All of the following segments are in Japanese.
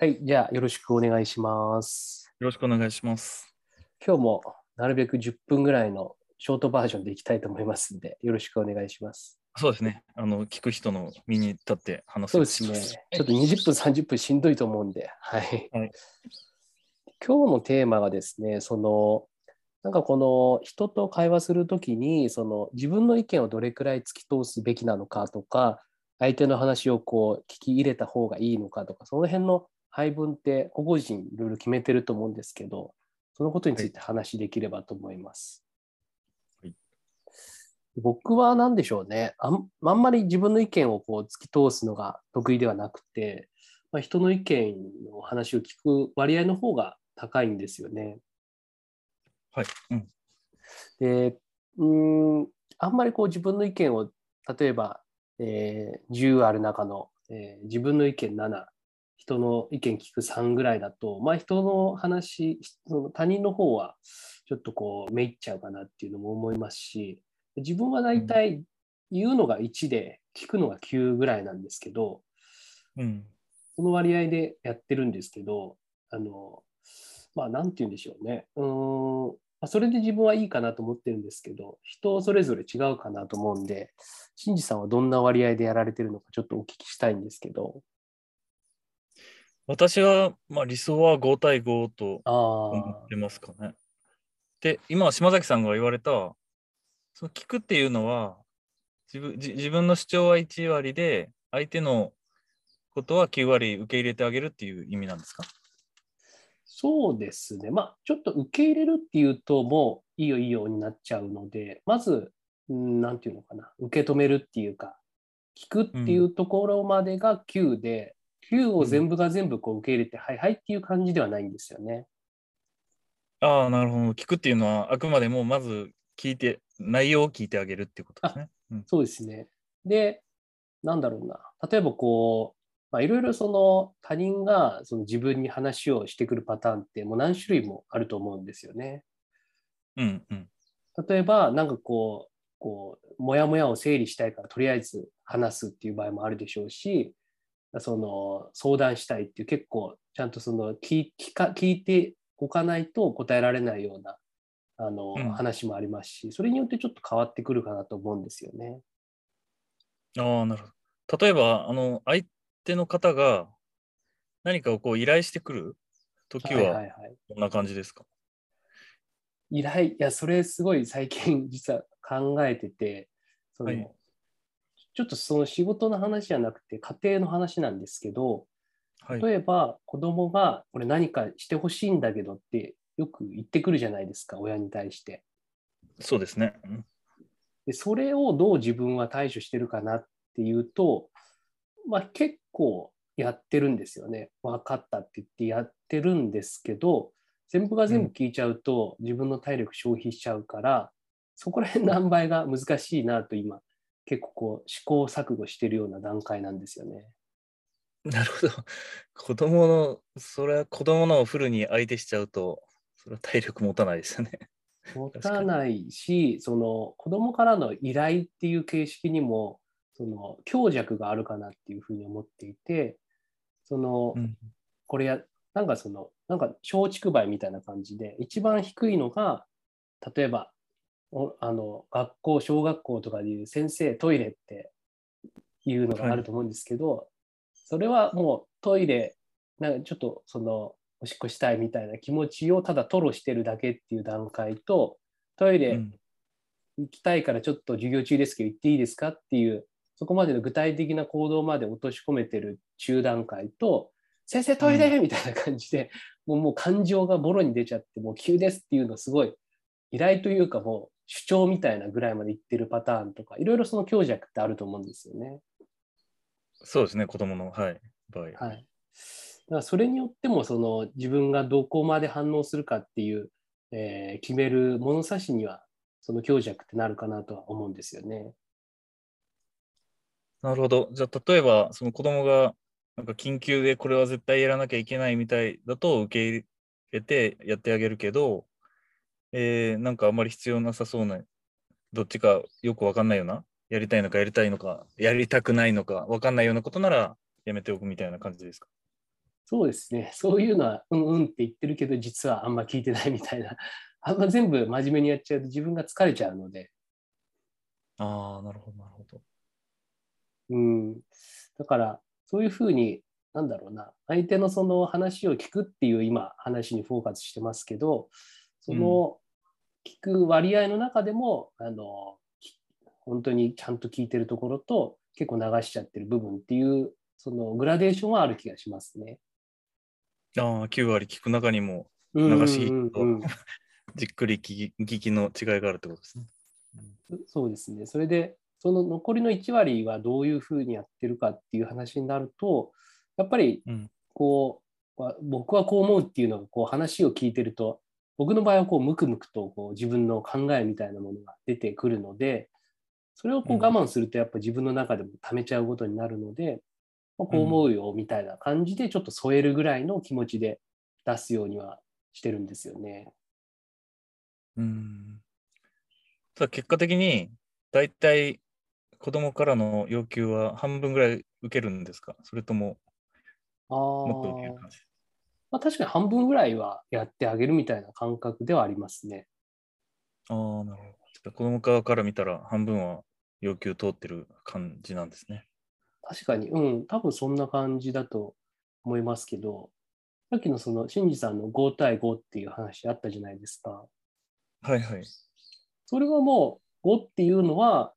はい、じゃあよろしくお願いします。よろしくお願いします。今日もなるべく10分ぐらいのショートバージョンでいきたいと思いますんで、よろしくお願いします。そうですね。あの、聞く人の身に立って話すそうですね。ちょっと20分、30分しんどいと思うんで、はい。はい今日のテーマがですね、その、なんかこの人と会話するときに、その自分の意見をどれくらい突き通すべきなのかとか、相手の話をこう聞き入れた方がいいのかとか、その辺の配分って個々人いろいろ決めてると思うんですけど、そのことについて話できればと思います。はい僕は何でしょうねあん、あんまり自分の意見をこう突き通すのが得意ではなくて、まあ、人の意見の話を聞く割合の方が高いんですよね。はい。うん。で、うーん、あんまりこう自分の意見を、例えば、えー10ある中の、えー自分の意見7、人の意見聞く3ぐらいだと、まあ人の話、その他人の方はちょっとこうめいっちゃうかなっていうのも思いますし、自分は大体言うのが1で聞くのが9ぐらいなんですけど、うん。その割合でやってるんですけど、あの、まあ、なんて言うんでしょうね。うーん、まあ、それで自分はいいかなと思ってるんですけど、人それぞれ違うかなと思うんで、新次さんはどんな割合でやられてるのかちょっとお聞きしたいんですけど。私は、まあ、理想は5対5と思っ、てますかね。で、今、島崎さんが言われた、その聞くっていうのは、自分じ自分の主張は1割で、相手のことは9割受け入れてあげるっていう意味なんですか？そうですね。まあ、ちょっと受け入れるっていうと、もういいよいいよになっちゃうので、まず、うんなんていうのかな、受け止めるっていうか、聞くっていうところまでが9で、9を全部が全部こう受け入れて、はいはいっていう感じではないんですよね。ああ、なるほど。聞くっていうのは、あくまでもまず聞いて、内容を聞いてあげるってことですね。うん、そうですね。で、なんだろうな。例えばこう、まあ、いろいろその他人がその自分に話をしてくるパターンってもう何種類もあると思うんですよね。うん、うん。例えば、なんかこう、こう、もやもやを整理したいからとりあえず話すっていう場合もあるでしょうし、その相談したいっていう結構ちゃんとその聞聞か聞いておかないと答えられないようなあの、うん話もありますし、それによってちょっと変わってくるかなと思うんですよね。ああ、なるほど。例えば、あの、相手の方が何かをこう依頼してくるときは、はいはいはい。こんな感じですか、依頼、いや、それすごい最近実は考えてて、そのはいちょっとその仕事の話じゃなくて家庭の話なんですけど、はい。例えば子供がこれ何かしてほしいんだけどってよく言ってくるじゃないですか、親に対して。そうですね。うんで、それをどう自分は対処してるかなっていうと、まあ結構やってるんですよね。分かったって言ってやってるんですけど、全部が全部聞いちゃうと自分の体力消費しちゃうから、そこら辺の塩梅が難しいなと今、結構こう試行錯誤してるような段階なんですよね。なるほど。子供の、それは子供のをフルに相手しちゃうと、それは体力持たないですよね。持たないし、その子供からの依頼っていう形式にも、その強弱があるかなっていうふうに思っていて、その、うん。これや、なんかその、なんか松竹梅みたいな感じで、一番低いのが、例えば、おあの学校、小学校とかでいう先生、トイレっていうのがあると思うんですけど、それはもうトイレ、なんかちょっとその、おしっこしたいみたいな気持ちをただ吐露してるだけっていう段階と、トイレうん。行きたいからちょっと授業中ですけど行っていいですかっていう、そこまでの具体的な行動まで落とし込めてる中段階と、先生トイレみたいな感じで、もうもう感情がボロに出ちゃって、もう急ですっていうのすごい、依頼というかもう主張みたいなぐらいまで言ってるパターンとか、いろいろその強弱ってあると思うんですよね。そうですね、子供の、はい、場合。はい。だからそれによってもその自分がどこまで反応するかっていう、えー決める物差しにはその強弱ってなるかなとは思うんですよね。なるほど。じゃあ、例えば、その子供が、なんか緊急でこれは絶対やらなきゃいけないみたいだと受け入れてやってあげるけど、えーなんかあんまり必要なさそうな、どっちかよくわかんないような、やりたいのかやりたいのか、やりたくないのかわかんないようなことならやめておくみたいな感じですか？そうですね。そういうのは、うんうんって言ってるけど、実はあんま聞いてないみたいな。あんま全部真面目にやっちゃうと自分が疲れちゃうので。ああ、なるほど、なるほど。うん。だから、そういうふうに、なんだろうな、相手のその話を聞くっていう今、話にフォーカスしてますけど、その聞く割合の中でも、あの、き本当にちゃんと聞いてるところと、結構流しちゃってる部分っていう、そのグラデーションはある気がしますね。ああ、9割聞く中にもうん流しとうんうん じっくり聞き聞きの違いがあるってことですね。そうですね。それで、その残りの1割はどういうふうにやってるかっていう話になると、やっぱりうん。こう、わ僕はこう思うっていうのがこう話を聞いてると、僕の場合はこうムクムクとこう自分の考えみたいなものが出てくるので、それをこううん我慢するとやっぱ自分の中でも溜めちゃうことになるので、まあこう思うよみたいな感じでちょっと添えるぐらいの気持ちで出すようにはしてるんですよね。うん。ただ結果的に、だいたい子供からの要求は半分ぐらい受けるんですか？それともあもっと受けーる感じ？まあ、確かに半分ぐらいはやってあげるみたいな感覚ではありますね。ああ、なるほど。子供側から見たら半分は要求通ってる感じなんですね。確かに、うん、多分そんな感じだと思いますけど、さっきのその、新次さんの5対5っていう話あったじゃないですか。はいはい。それはもう、5っていうのは、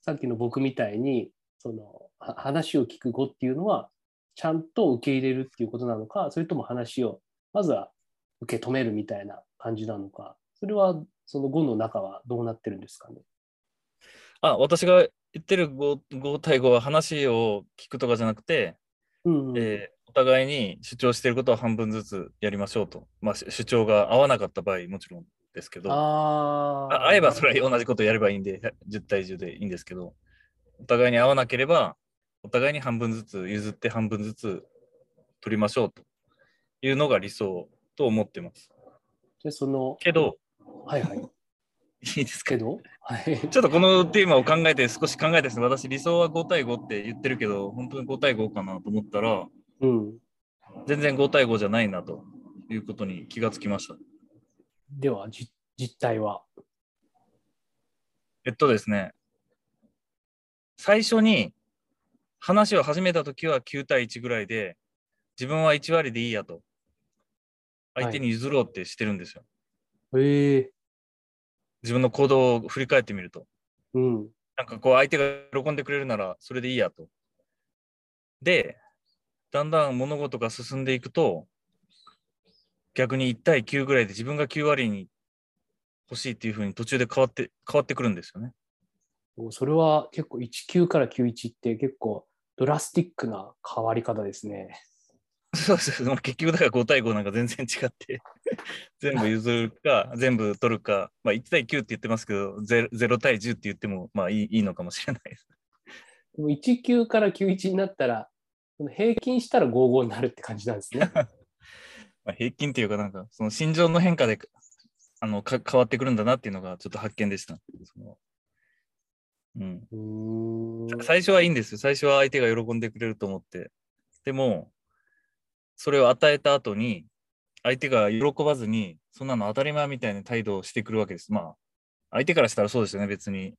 さっきの僕みたいに、その、は話を聞く5っていうのは、ちゃんと受け入れるっていうことなのか、それとも話を、まずは受け止めるみたいな感じなのか、それは、その5の中はどうなってるんですかね？あ、私が言ってる 5, 5対5は話を聞くとかじゃなくて、うん、うん。えーお互いに主張していることは半分ずつやりましょうと。まあ、し主張が合わなかった場合もちろんですけど、あ合えばそれは同じことやればいいんで、10対10でいいんですけど、お互いに合わなければ、お互いに半分ずつ譲って半分ずつ取りましょうというのが理想と思ってます。で、その、けど、はいはい。いいですか？けど、はい。ちょっとこのテーマを考えて少し考えてですね、私理想は5対5って言ってるけど、本当に5対5かなと思ったら、うん。全然5対5じゃないなということに気がつきました。では、じ実態は？えっとですね、最初に話を始めたときは9対1ぐらいで、自分は1割でいいやと、相手に譲ろうってしてるんですよ。ええ自分の行動を振り返ってみると。うん。なんかこう相手が喜んでくれるならそれでいいやと。で、だんだん物事が進んでいくと、逆に1対9ぐらいで自分が9割に欲しいっていうふうに途中で変わって、変わってくるんですよね。それは結構19から91って結構ドラスティックな変わり方ですね。そうです。結局だから5対5なんか全然違って、全部譲るか、全部取るか、まあ1対9って言ってますけど、0, 0対10って言ってもまあいいいいのかもしれないです。でも19から91になったら、平均したら55になるって感じなんですね。まあ、平均っていうかなんか、その心情の変化であのか変わってくるんだなっていうのがちょっと発見でした。そのうん。最初はいいんですよ。最初は相手が喜んでくれると思って。でも、それを与えた後に、相手が喜ばずに、そんなの当たり前みたいな態度をしてくるわけです。まあ、相手からしたらそうですよね。別に、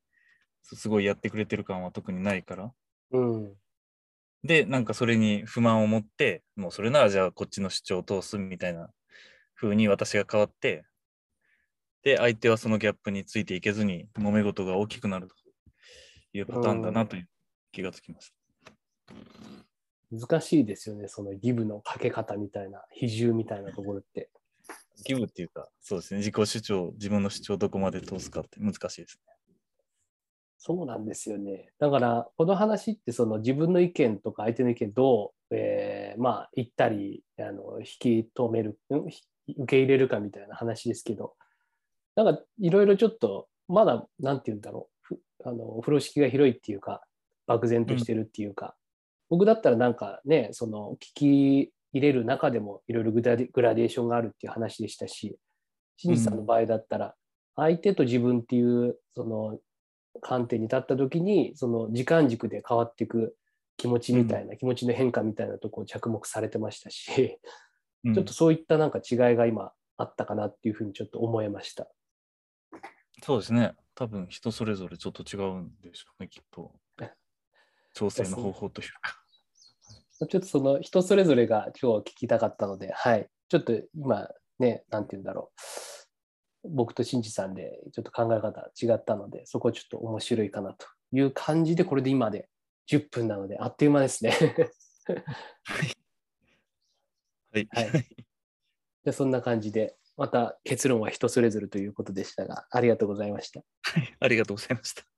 すすごいやってくれてる感は特にないから。うん。で、なんかそれに不満を持って、もうそれならじゃあこっちの主張を通すみたいな風に私が変わって、で、相手はそのギャップについていけずに、揉め事が大きくなるというパターンだなという気がつきました。難しいですよね、そのギブのかけ方みたいな、比重みたいなところって。ギブっていうか、そうですね、自己主張、自分の主張をどこまで通すかって難しいですね。そうなんですよね。だから、この話ってその自分の意見とか相手の意見どう、えーまあ言ったりあの引き止める、受け入れるかみたいな話ですけど、なんかいろいろちょっとまだなんて言うんだろう、ふあの風呂敷が広いっていうか、漠然としてるっていうか、僕だったらなんかね、その聞き入れる中でもいろいろグラデグラデーションがあるっていう話でしたし、清水さんの場合だったら、相手と自分っていうその観点に立った時にその時間軸で変わっていく気持ちみたいな、気持ちの変化みたいなところを着目されてましたし、うんちょっとそういったなんか違いが今あったかなっていうふうにちょっと思いました。そうですね。多分人それぞれちょっと違うんでしょうね、きっと。調整の方法というか。ちょっとその人それぞれが今日は聞きたかったので、はい。ちょっと今ね、なんて言うんだろう。僕と新次さんでちょっと考え方違ったので、そこちょっと面白いかなという感じで、これで今で10分なので、あっという間ですね。はい。はいでそんな感じで、また結論は人それぞれということでしたが、ありがとうございました。はいありがとうございました。